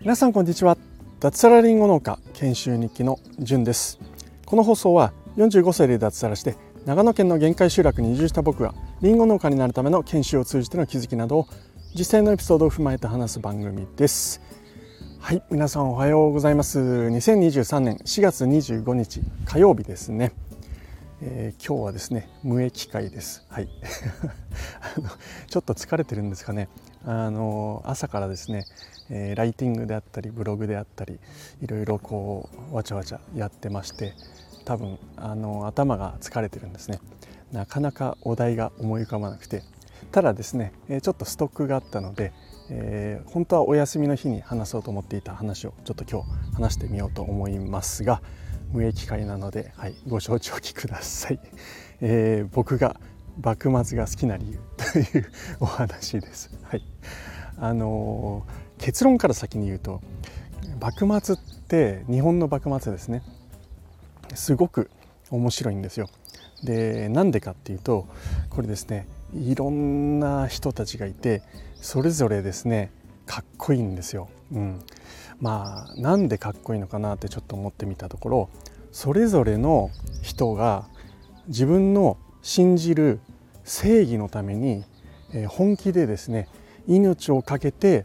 皆さんこんにちは。脱サラリンゴ農家研修日記のじゅんです。この放送は45歳で脱サラして長野県の限界集落に移住した僕がリンゴ農家になるための研修を通じての気づきなどを実際のエピソードを踏まえて話す番組です。はい皆さんおはようございます。2023年4月25日火曜日ですね。えー、今日はですね無益会です。はい。ちょっと疲れてるんですかね。あの朝からですね、えー、ライティングであったりブログであったりいろいろこうわちゃわちゃやってまして多分あの頭が疲れてるんですね。なかなかお題が思い浮かばなくて。ただですねちょっとストックがあったので、えー、本当はお休みの日に話そうと思っていた話をちょっと今日話してみようと思いますが無益会なので、はい、ご承知おきください、えー、僕が幕末が好きな理由。いうお話です、はい。あの、結論から先に言うと幕末って日本の幕末ですね。すごく面白いんですよ。でなんでかっていうとこれですねいろんな人たちがいてそれぞれですねかっこいいんですよ、うん、まあなんでかっこいいのかなってちょっと思ってみたところそれぞれの人が自分の信じる正義のために本気でですね命を懸けて、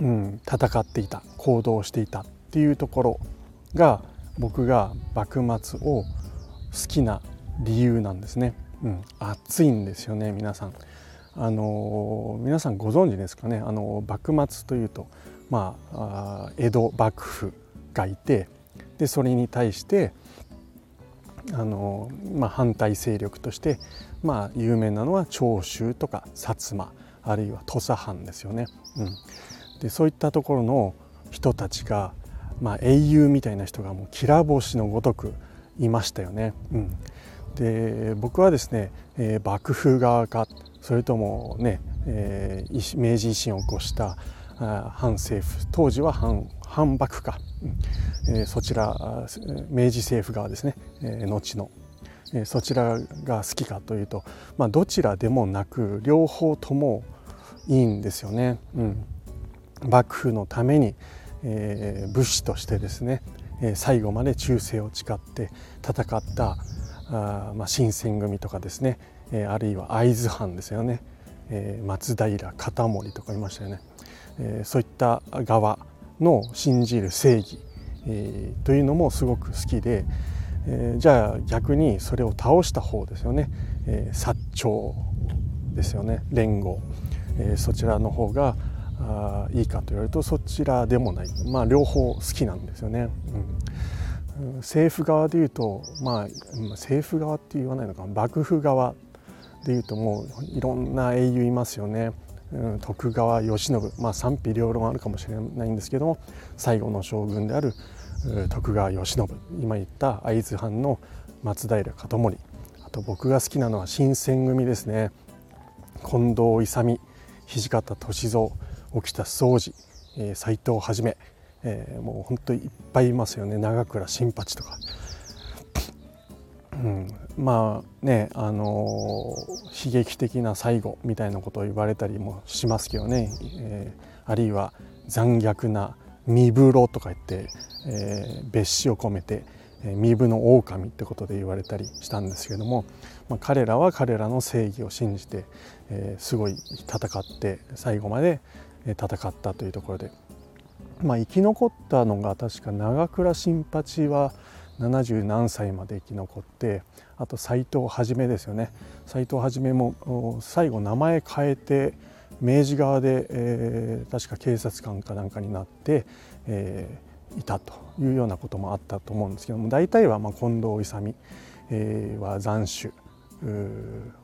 うん、戦っていた行動していたっていうところが僕が幕末を好きな理由なんですね。うん、熱いんですよね皆さん。あの皆さんご存知ですかねあの幕末というと、まあ、江戸幕府がいてでそれに対してあの、まあ、反対勢力として、まあ、有名なのは長州とか薩摩あるいは土佐藩ですよね。うん、でそういったところの人たちが、まあ、英雄みたいな人がもうきら星のごとくいましたよね。うん、で僕はですね、えー、幕府側かそれともね、えー、明治維新を起こした反政府。当時は反反幕か、えー、そちら明治政府側ですね、えー、後の、えー、そちらが好きかというと、まあ、どちらでもなく両方ともいいんですよね。うん、幕府のために、えー、武士としてですね、えー、最後まで忠誠を誓って戦ったあ、まあ、新選組とかですね、えー、あるいは会津藩ですよね、えー、松平片森とかいましたよね、え、そういった側の信じる正義、え、というのもすごく好きで、え、じゃあ逆にそれを倒した方ですよね、え、薩長ですよね。連合、え、そちらの方があいいかと言われるとそちらでもない。まあ両方好きなんですよね。うん、政府側でいうとまあ政府側って言わないのか幕府側でいうともういろんな英雄いますよね。徳川慶喜、まあ、賛否両論あるかもしれないんですけども最後の将軍である徳川慶喜今言った会津藩の松平片盛あと僕が好きなのは新選組ですね。近藤勇土方歳三沖田総司斎藤はじめ、えー、もう本当にいっぱいいますよね。長倉新八とか。うん、まあねあのー、悲劇的な最後みたいなことを言われたりもしますけどね、えー、あるいは残虐な身風呂とか言って、えー、別紙を込めて、えー、身分の狼ってことで言われたりしたんですけども、まあ、彼らは彼らの正義を信じて、えー、すごい戦って最後まで戦ったというところで、まあ、生き残ったのが確か長倉新八は70何歳まで生き残ってあと斎藤はじめですよね。斎藤はじめも最後名前変えて明治側で、えー、確か警察官かなんかになって、えー、いたというようなこともあったと思うんですけども大体はまあ近藤勇、えー、は斬首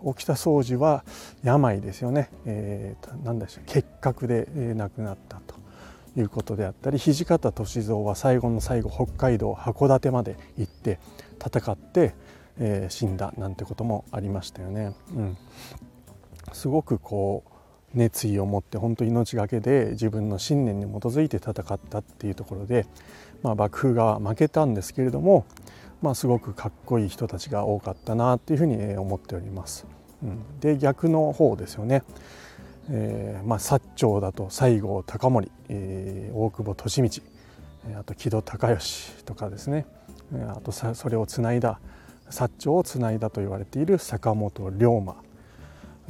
沖田総司は病ですよね、えー、何でしょう結核で亡くなったと。いうことであったり土方歳三は最後の最後北海道函館まで行って戦って、えー、死んだなんてこともありましたよね。うん、すごくこう熱意を持って本当命がけで自分の信念に基づいて戦ったっていうところで、まあ、幕府が負けたんですけれども、まあ、すごくかっこいい人たちが多かったなっていうふうに思っております。うん、で逆の方ですよね、えーまあ、薩長だと西郷隆盛、えー、大久保利通あと木戸孝允とかですね。あとそれをつないだ薩長をつないだと言われている坂本龍馬、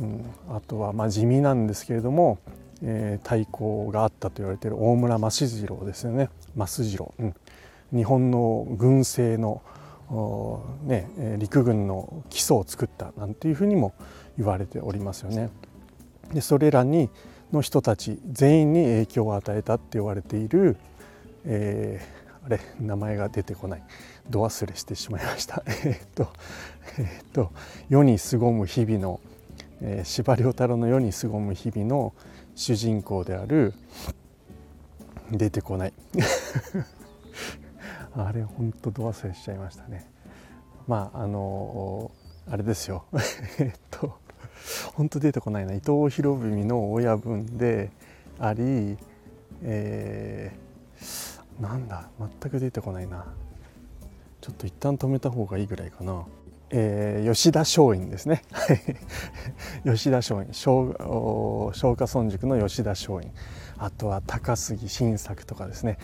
うん、あとはまあ地味なんですけれども、えー、対抗があったと言われている大村益次郎ですよね。益次郎、うん、日本の軍政のね、陸軍の基礎を作ったなんていうふうにも言われておりますよね。でそれらにの人たち全員に影響を与えたって言われている、えー、あれ名前が出てこない。度忘れしてしまいました。えっとえっと世に凄む日々の、えー、司馬遼太郎の世に凄む日々の主人公である出てこない。あれ本当度忘れしちゃいましたね。まああのあれですよ。えっと本当出てこないな。伊藤博文の親分でありえー、なんだ全く出てこないな。ちょっと一旦止めた方がいいぐらいかな。えー、吉田松陰ですね。吉田松陰。松下村塾の吉田松陰。あとは高杉晋作とかですね。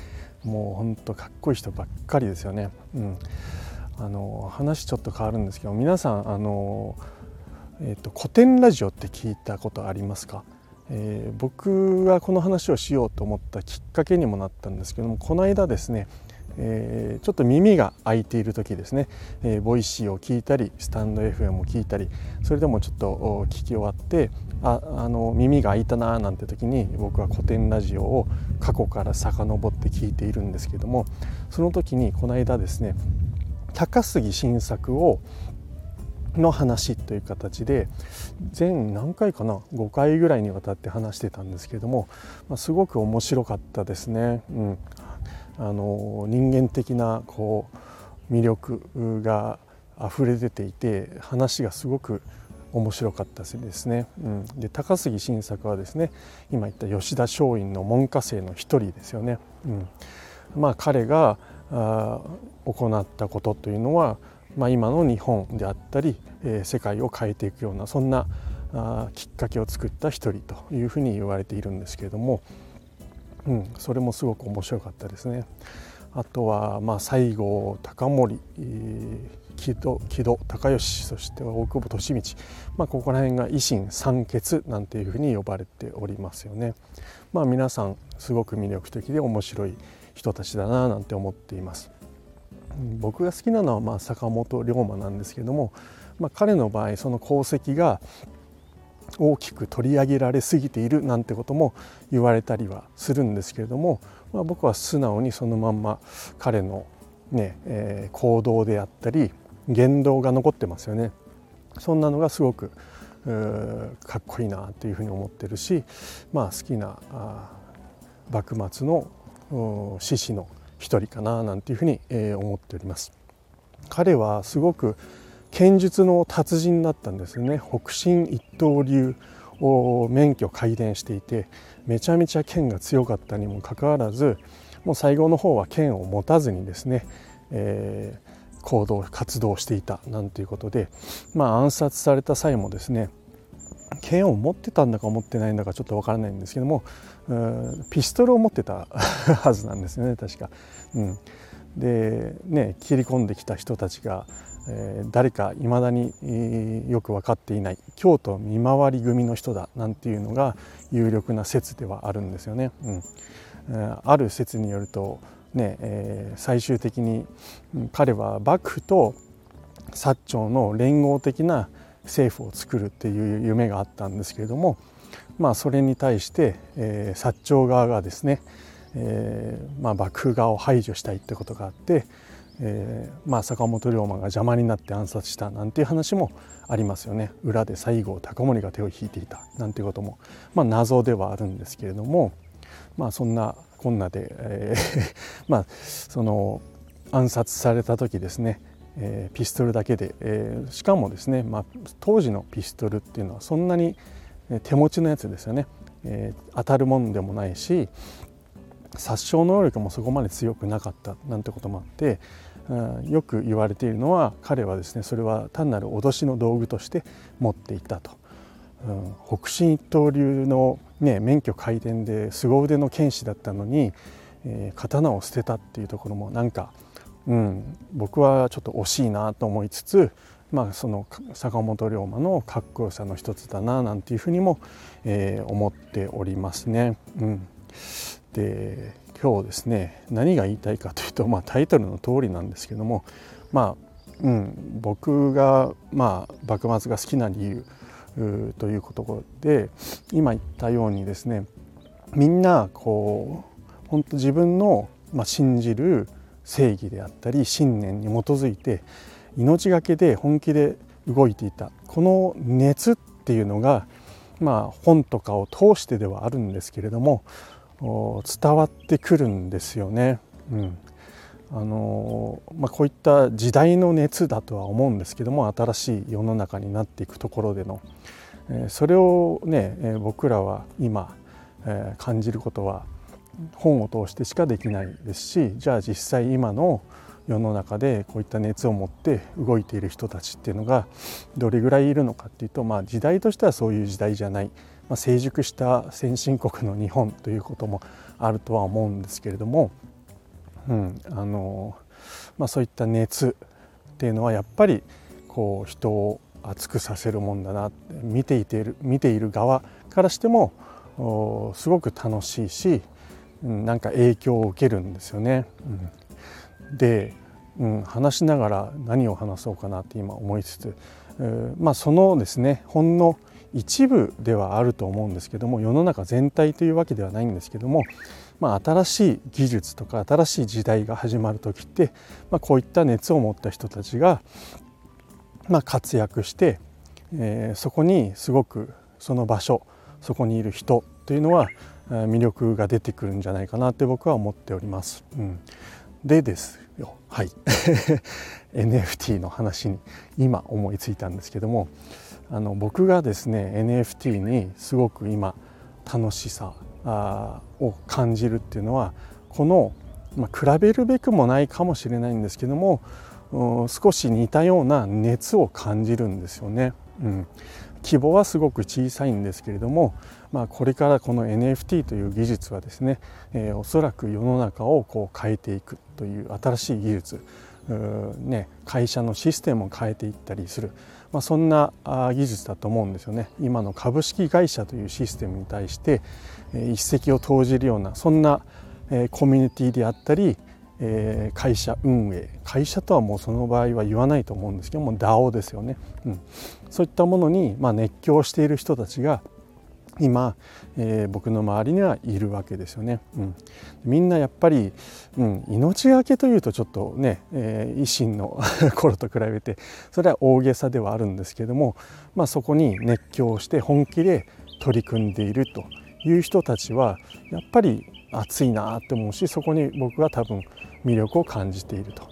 もうほんとかっこいい人ばっかりですよね。うん、あの話ちょっと変わるんですけど皆さんあの、えーと、古典ラジオって聞いたことありますか、えー、僕がこの話をしようと思ったきっかけにもなったんですけどもこの間ですねえー、ちょっと耳が空いている時ですね、えー、 Voicy を聞いたりスタンド FM を聞いたりそれでもちょっと聞き終わってああの耳が空いたななんて時に僕はコテンラジオを過去から遡って聞いているんですけどもその時にこの間ですね高杉晋作をの話という形で全何回かな5回ぐらいにわたって話してたんですけれども、まあ、すごく面白かったですね。うん、あの人間的なこう魅力が溢れ出ていて話がすごく面白かったですね。うん、で高杉晋作はですね今言った吉田松陰の門下生の一人ですよね。うん、まあ彼があ行ったことというのは、まあ、今の日本であったり、えー、世界を変えていくようなそんなあきっかけを作った一人というふうに言われているんですけれども、うん、それもすごく面白かったですね。あとは、まあ、西郷隆盛、木戸木戸孝允そして大久保利通、まあ、ここら辺が維新三傑なんていうふうに呼ばれておりますよね。まあ、皆さんすごく魅力的で面白い人たちだななんて思っています。僕が好きなのはまあ坂本龍馬なんですけども、まあ、彼の場合その功績が大きく取り上げられすぎているなんてことも言われたりはするんですけれども、まあ、僕は素直にそのまんま彼のね、えー、行動であったり言動が残ってますよね。そんなのがすごくかっこいいなというふうに思ってるし、まあ、好きな幕末の志士の一人かななんていうふうに、え、思っております。彼はすごく剣術の達人だったんですよね北進一刀流を免許改伝していてめちゃめちゃ剣が強かったにもかかわらずもう最後の方は剣を持たずにですね、えー、行動活動していたなんていうことで、まあ、暗殺された際もですね剣を持ってたんだか持ってないんだかちょっとわからないんですけどもピストルを持ってたはずなんですよね確か。うん、でね切り込んできた人たちがえー、誰かいまだに、えー、よく分かっていない京都見回り組の人だなんていうのが有力な説ではあるんですよね。うん、ある説によると、ねえー、最終的に彼は幕府と薩長の連合的な政府を作るっていう夢があったんですけれども、まあ、それに対して、えー、薩長側がですね、えーまあ、幕府側を排除したいってことがあってえー、まあ、坂本龍馬が邪魔になって暗殺したなんていう話もありますよね。裏で西郷隆盛が手を引いていたなんていうことも、まあ、謎ではあるんですけれども、まあ、そんなこんなで、えー まあ、その暗殺された時ですね、えー、ピストルだけで、えー、しかもですね、まあ、当時のピストルっていうのはそんなに手持ちのやつですよね、えー、当たるもんでもないし殺傷能力もそこまで強くなかったなんてこともあってうんよく言われているのは彼はですねそれは単なる脅しの道具として持っていたと、うん、北進一刀流の、ね、免許回転で凄腕の剣士だったのに、えー、刀を捨てたっていうところもなんか、うん、僕はちょっと惜しいなと思いつつ、まあ、その坂本龍馬のかっこよさの一つだななんていうふうにも、えー、思っておりますね。うん、で今日ですね何が言いたいかというと、まあ、タイトルの通りなんですけどもまあうん、僕が、まあ、幕末が好きな理由ということで今言ったようにですねみんなこう本当自分の、まあ、信じる正義であったり信念に基づいて命がけで本気で動いていたこの熱っていうのが、まあ、本とかを通してではあるんですけれども伝わってくるんですよね。うんあのまあ、こういった時代の熱だとは思うんですけども新しい世の中になっていくところでの、えー、それをね、えー、僕らは今、えー、感じることは本を通してしかできないですしじゃあ実際今の世の中でこういった熱を持って動いている人たちっていうのがどれぐらいいるのかっていうと、まあ、時代としてはそういう時代じゃないまあ、成熟した先進国の日本ということもあるとは思うんですけれども、うんあのまあ、そういった熱っていうのはやっぱりこう人を熱くさせるもんだな見ていてる見ている側からしてもすごく楽しいし、なんか影響を受けるんですよね。うん、で、うん、話しながら何を話そうかなって今思いつつ、まあ、そのですねほんの一部ではあると思うんですけども世の中全体というわけではないんですけども、まあ、新しい技術とか新しい時代が始まる時って、まあ、こういった熱を持った人たちが、ま、活躍して、えー、そこにすごくその場所そこにいる人というのは魅力が出てくるんじゃないかなって僕は思っております。うん、でですよはい NFT の話に今思いついたんですけどもあの僕がですね NFT にすごく今楽しさを感じるっていうのはこの、まあ、比べるべくもないかもしれないんですけども少し似たような熱を感じるんですよね。うん、規模はすごく小さいんですけれども、まあ、これからこの NFT という技術はですね、えー、おそらく世の中をこう変えていくという新しい技術ね、会社のシステムを変えていったりする、まあ、そんな技術だと思うんですよね。今の株式会社というシステムに対して一石を投じるようなそんなコミュニティであったり会社運営。会社とはもうその場合は言わないと思うんですけども DAO ですよね、うん、そういったものにまあ熱狂している人たちが今、えー、僕の周りにはいるわけですよね。うん、みんなやっぱり、うん、命がけというとちょっとね、えー、維新の 頃と比べてそれは大げさではあるんですけども、まあ、そこに熱狂して本気で取り組んでいるという人たちはやっぱり熱いなって思うしそこに僕は多分魅力を感じていると。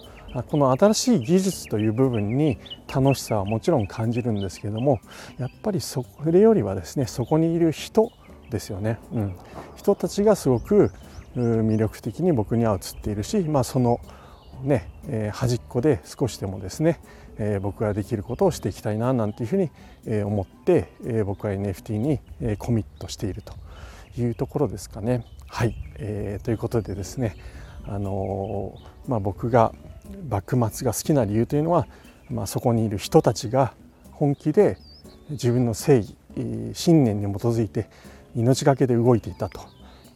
この新しい技術という部分に楽しさはもちろん感じるんですけどもやっぱりそれよりはですねそこにいる人ですよね、うん、人たちがすごく魅力的に僕には映っているし、まあ、そのね、えー、端っこで少しでもですね、えー、僕ができることをしていきたいななんていうふうに、思って、えー、僕は NFT に、コミットしているというところですかね。はい、えー、ということでですね、あの、まあ、僕が幕末が好きな理由というのは、まあ、そこにいる人たちが本気で自分の正義信念に基づいて命がけで動いていたと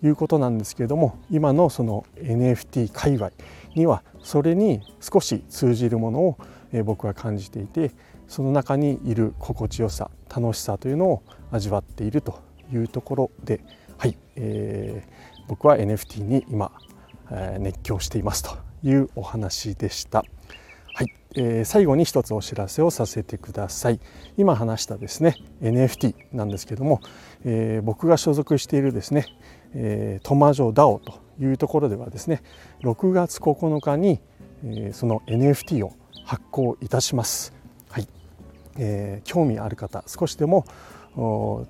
いうことなんですけれども今のその NFT 界隈にはそれに少し通じるものを僕は感じていてその中にいる心地よさ楽しさというのを味わっているというところで、はいえー、僕は NFT に今、え、熱狂していますというお話でした。はい、えー、最後に一つお知らせをさせてください。今話したですね NFT なんですけども、えー、僕が所属しているですね、えー、トマジョ DAO というところではですね6月9日に、えー、その NFT を発行いたします。はい、えー、興味ある方少しでも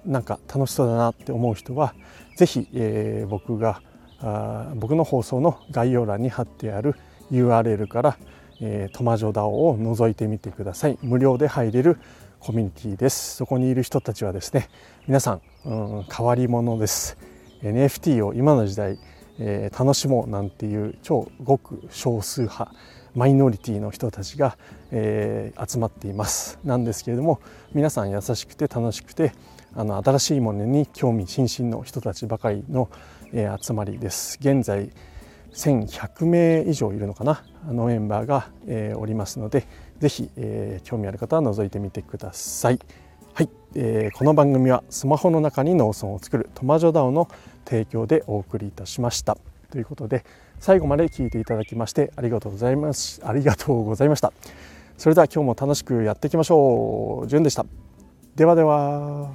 なんか楽しそうだなって思う人は是非、えー、僕があ僕の放送の概要欄に貼ってある URL から、えー、トマジョダオを覗いてみてください。無料で入れるコミュニティです。そこにいる人たちはですね皆さん、うん、変わり者です。NFT を今の時代、えー、楽しもうなんていう超ごく少数派マイノリティの人たちが、えー、集まっています。なんですけれども皆さん優しくて楽しくてあの新しいものに興味津々の人たちばかりの、えー、集まりです。現在1100名以上いるのかなあのメンバーが、えー、おりますのでぜひ、えー、興味ある方は覗いてみてください。はい、えー、この番組はスマホの中に農村を作るトマジョダオの提供でお送りいたしました。ということで最後まで聞いていただきましてありがとうございます。ありがとうございました。それでは今日も楽しくやっていきましょう。じゅんでした。ではでは。